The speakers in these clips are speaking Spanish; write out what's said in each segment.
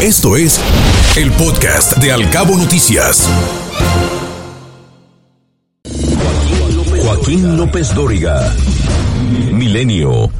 Esto es el podcast de Alcabo Noticias. Joaquín López Dóriga. Milenio.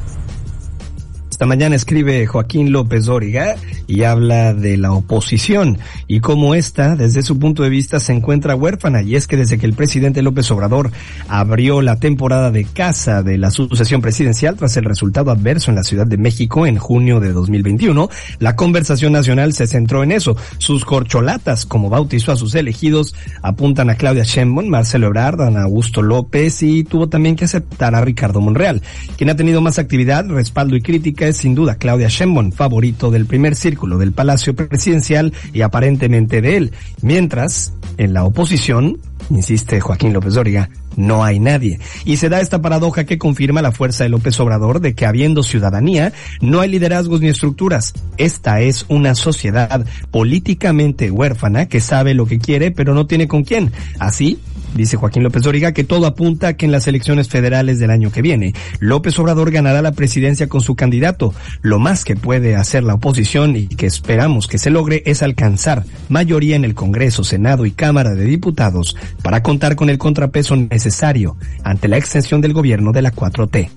Esta mañana escribe Joaquín López Dóriga y habla de la oposición y cómo esta, desde su punto de vista, se encuentra huérfana. Y es que desde que el presidente López Obrador abrió la temporada de caza de la sucesión presidencial tras el resultado adverso en la Ciudad de México en junio de 2021, la conversación nacional se centró en eso. Sus corcholatas, como bautizó a sus elegidos, apuntan a Claudia Sheinbaum, Marcelo Ebrard, Ana Augusto López y tuvo también que aceptar a Ricardo Monreal. Quien ha tenido más actividad, respaldo y crítica es sin duda Claudia Sheinbaum, favorito del primer círculo del Palacio Presidencial y aparentemente de él. Mientras, en la oposición, insiste Joaquín López Dóriga, no hay nadie. Y se da esta paradoja que confirma la fuerza de López Obrador de que habiendo ciudadanía, no hay liderazgos ni estructuras. Esta es una sociedad políticamente huérfana que sabe lo que quiere pero no tiene con quién. Así, Dice Joaquín López Dóriga que todo apunta a que en las elecciones federales del año que viene, López Obrador ganará la presidencia con su candidato. Lo más que puede hacer la oposición y que esperamos que se logre es alcanzar mayoría en el Congreso, Senado y Cámara de Diputados para contar con el contrapeso necesario ante la extensión del gobierno de la 4T.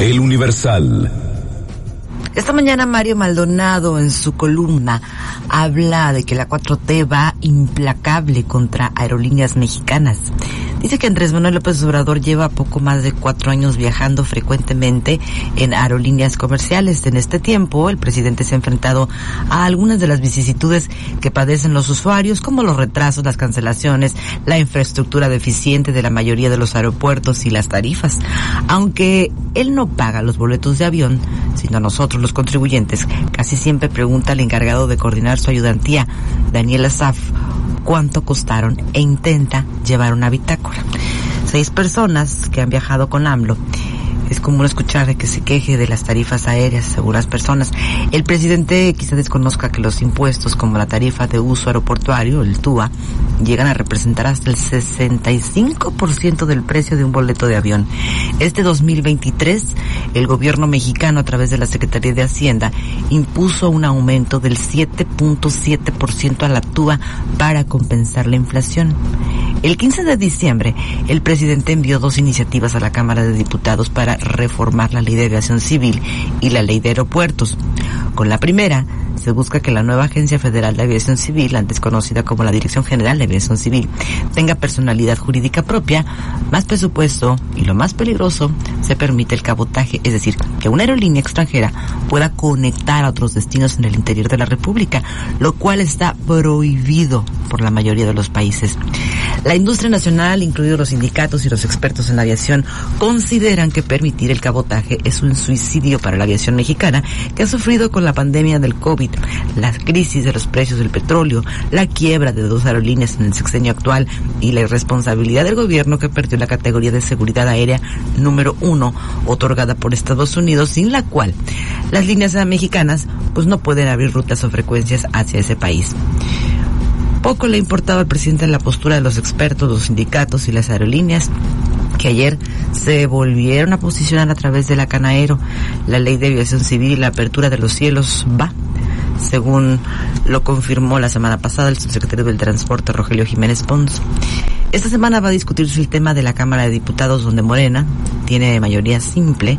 El Universal. Esta mañana Mario Maldonado en su columna habla de que la 4T va implacable contra aerolíneas mexicanas. Dice que Andrés Manuel López Obrador lleva poco más de cuatro años viajando frecuentemente en aerolíneas comerciales. En este tiempo, el presidente se ha enfrentado a algunas de las vicisitudes que padecen los usuarios, como los retrasos, las cancelaciones, la infraestructura deficiente de la mayoría de los aeropuertos y las tarifas. Aunque él no paga los boletos de avión, sino nosotros los contribuyentes, casi siempre pregunta al encargado de coordinar su ayudantía, Daniel Azaf, cuánto costaron e intenta llevar una bitácora. Seis personas que han viajado con AMLO es común escuchar que se queje de las tarifas aéreas algunas personas. El presidente quizá desconozca que los impuestos como la tarifa de uso aeroportuario, el TUA, llegan a representar hasta el 65% del precio de un boleto de avión. Este 2023, el gobierno mexicano a través de la Secretaría de Hacienda impuso un aumento del 7.7% a la TUA para compensar la inflación. El 15 de diciembre, el presidente envió dos iniciativas a la Cámara de Diputados para reformar la ley de aviación civil y la ley de aeropuertos. Con la primera, se busca que la nueva Agencia Federal de Aviación Civil, antes conocida como la Dirección General de Aviación Civil, tenga personalidad jurídica propia, más presupuesto y lo más peligroso, se permite el cabotaje, es decir, que una aerolínea extranjera pueda conectar a otros destinos en el interior de la República, lo cual está prohibido por la mayoría de los países. La industria nacional, incluidos los sindicatos y los expertos en la aviación, consideran que permitir el cabotaje es un suicidio para la aviación mexicana que ha sufrido con la pandemia del COVID la crisis de los precios del petróleo, la quiebra de dos aerolíneas en el sexenio actual y la irresponsabilidad del gobierno que perdió la categoría de seguridad aérea número uno otorgada por Estados Unidos, sin la cual las líneas mexicanas pues no pueden abrir rutas o frecuencias hacia ese país. Poco le importaba al presidente la postura de los expertos, los sindicatos y las aerolíneas que ayer se volvieron a posicionar a través de la Canaero. La ley de aviación civil y la apertura de los cielos va según lo confirmó la semana pasada el subsecretario del Transporte, Rogelio Jiménez Pons. Esta semana va a discutirse el tema de la Cámara de Diputados, donde Morena tiene mayoría simple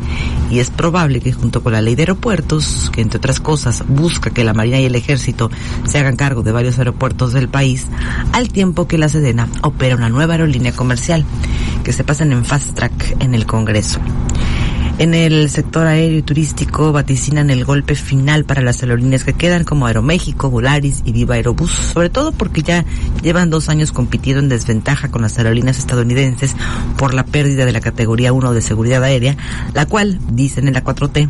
y es probable que junto con la ley de aeropuertos, que entre otras cosas busca que la Marina y el Ejército se hagan cargo de varios aeropuertos del país, al tiempo que la Sedena opera una nueva aerolínea comercial, que se pasen en fast track en el Congreso. En el sector aéreo y turístico vaticinan el golpe final para las aerolíneas que quedan como Aeroméxico, Volaris y Viva Aerobús, sobre todo porque ya llevan dos años compitiendo en desventaja con las aerolíneas estadounidenses por la pérdida de la categoría 1 de seguridad aérea, la cual, dicen en la 4T,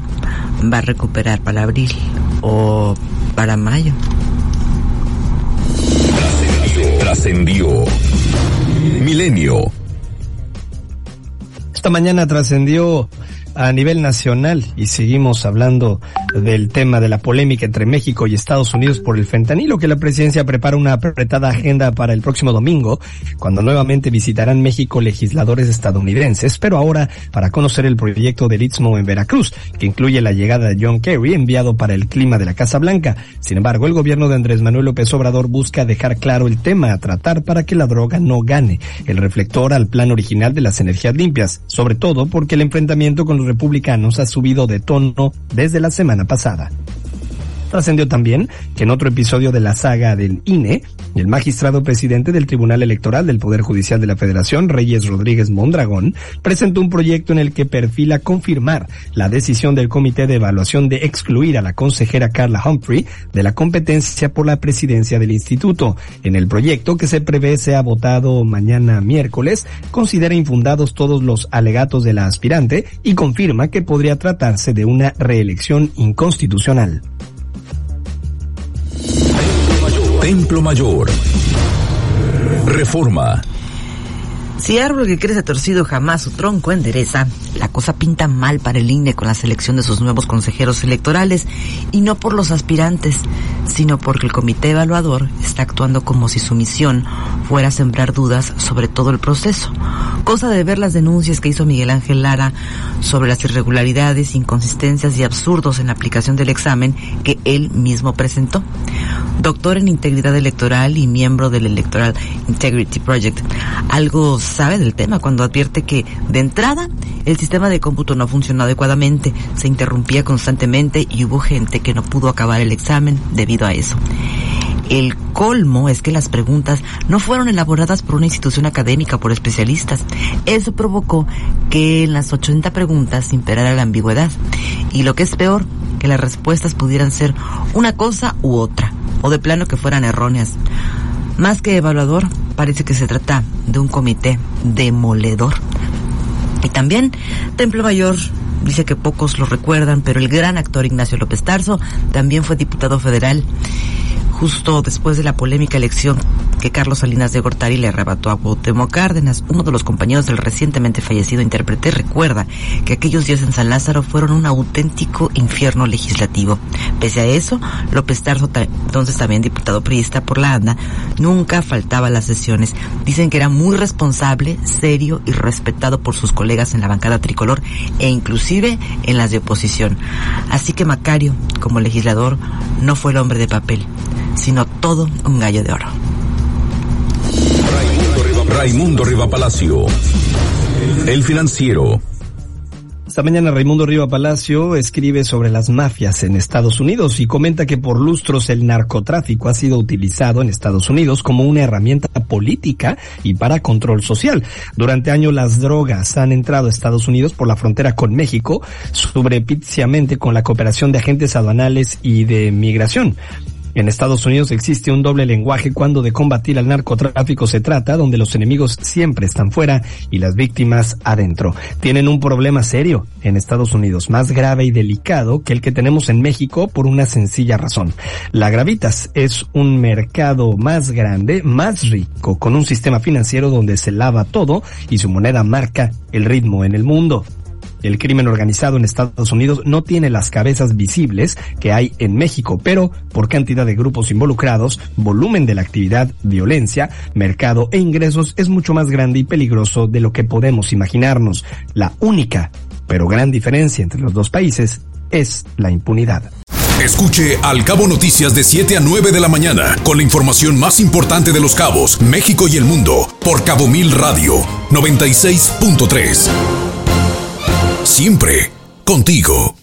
va a recuperar para abril o para mayo. Trascendió. Milenio. Esta mañana trascendió a nivel nacional y seguimos hablando del tema de la polémica entre México y Estados Unidos por el fentanilo, que la presidencia prepara una apretada agenda para el próximo domingo, cuando nuevamente visitarán México legisladores estadounidenses, pero ahora para conocer el proyecto del Istmo en Veracruz, que incluye la llegada de John Kerry, enviado para el clima de la Casa Blanca. Sin embargo, el gobierno de Andrés Manuel López Obrador busca dejar claro el tema a tratar para que la droga no gane el reflector al plan original de las energías limpias, sobre todo porque el enfrentamiento con los republicanos ha subido de tono desde la semana pasada. Trascendió también que en otro episodio de la saga del INE, el magistrado presidente del Tribunal Electoral del Poder Judicial de la Federación, Reyes Rodríguez Mondragón, presentó un proyecto en el que perfila confirmar la decisión del Comité de Evaluación de excluir a la consejera Carla Humphrey de la competencia por la presidencia del instituto. En el proyecto, que se prevé sea votado mañana miércoles, considera infundados todos los alegatos de la aspirante y confirma que podría tratarse de una reelección inconstitucional. Templo Mayor. Reforma. Si árbol que crece torcido jamás su tronco endereza, la cosa pinta mal para el INE con la selección de sus nuevos consejeros electorales y no por los aspirantes, sino porque el comité evaluador está actuando como si su misión fuera sembrar dudas sobre todo el proceso. Cosa de ver las denuncias que hizo Miguel Ángel Lara sobre las irregularidades, inconsistencias y absurdos en la aplicación del examen que él mismo presentó. Doctor en integridad electoral y miembro del Electoral Integrity Project, algo sabe del tema cuando advierte que, de entrada, el sistema de cómputo no funcionó adecuadamente, se interrumpía constantemente y hubo gente que no pudo acabar el examen debido a eso. El colmo es que las preguntas no fueron elaboradas por una institución académica, por especialistas. Eso provocó que en las 80 preguntas imperara la ambigüedad. Y lo que es peor, que las respuestas pudieran ser una cosa u otra, o de plano que fueran erróneas. Más que evaluador, parece que se trata de un comité demoledor. Y también Templo Mayor dice que pocos lo recuerdan, pero el gran actor Ignacio López Tarso también fue diputado federal justo después de la polémica elección que Carlos Salinas de Gortari le arrebató a Cuauhtémoc Cárdenas. Uno de los compañeros del recientemente fallecido intérprete recuerda que aquellos días en San Lázaro fueron un auténtico infierno legislativo. Pese a eso, López Tarso, entonces también diputado priista por la ANDA, nunca faltaba a las sesiones. Dicen que era muy responsable, serio y respetado por sus colegas en la bancada tricolor e inclusive en las de oposición. Así que Macario, como legislador, no fue el hombre de papel sino todo un gallo de oro. Raimundo Riva Palacio, el financiero. Esta mañana Raimundo Riva Palacio escribe sobre las mafias en Estados Unidos y comenta que por lustros el narcotráfico ha sido utilizado en Estados Unidos como una herramienta política y para control social. Durante años las drogas han entrado a Estados Unidos por la frontera con México, subrepticiamente con la cooperación de agentes aduanales y de migración. En Estados Unidos existe un doble lenguaje cuando de combatir al narcotráfico se trata, donde los enemigos siempre están fuera y las víctimas adentro. Tienen un problema serio en Estados Unidos, más grave y delicado que el que tenemos en México por una sencilla razón. La Gravitas es un mercado más grande, más rico, con un sistema financiero donde se lava todo y su moneda marca el ritmo en el mundo. El crimen organizado en Estados Unidos no tiene las cabezas visibles que hay en México, pero por cantidad de grupos involucrados, volumen de la actividad, violencia, mercado e ingresos es mucho más grande y peligroso de lo que podemos imaginarnos. La única, pero gran diferencia entre los dos países es la impunidad. Escuche Al Cabo Noticias de 7 a 9 de la mañana con la información más importante de los cabos, México y el mundo por Cabo Mil Radio 96.3 siempre contigo.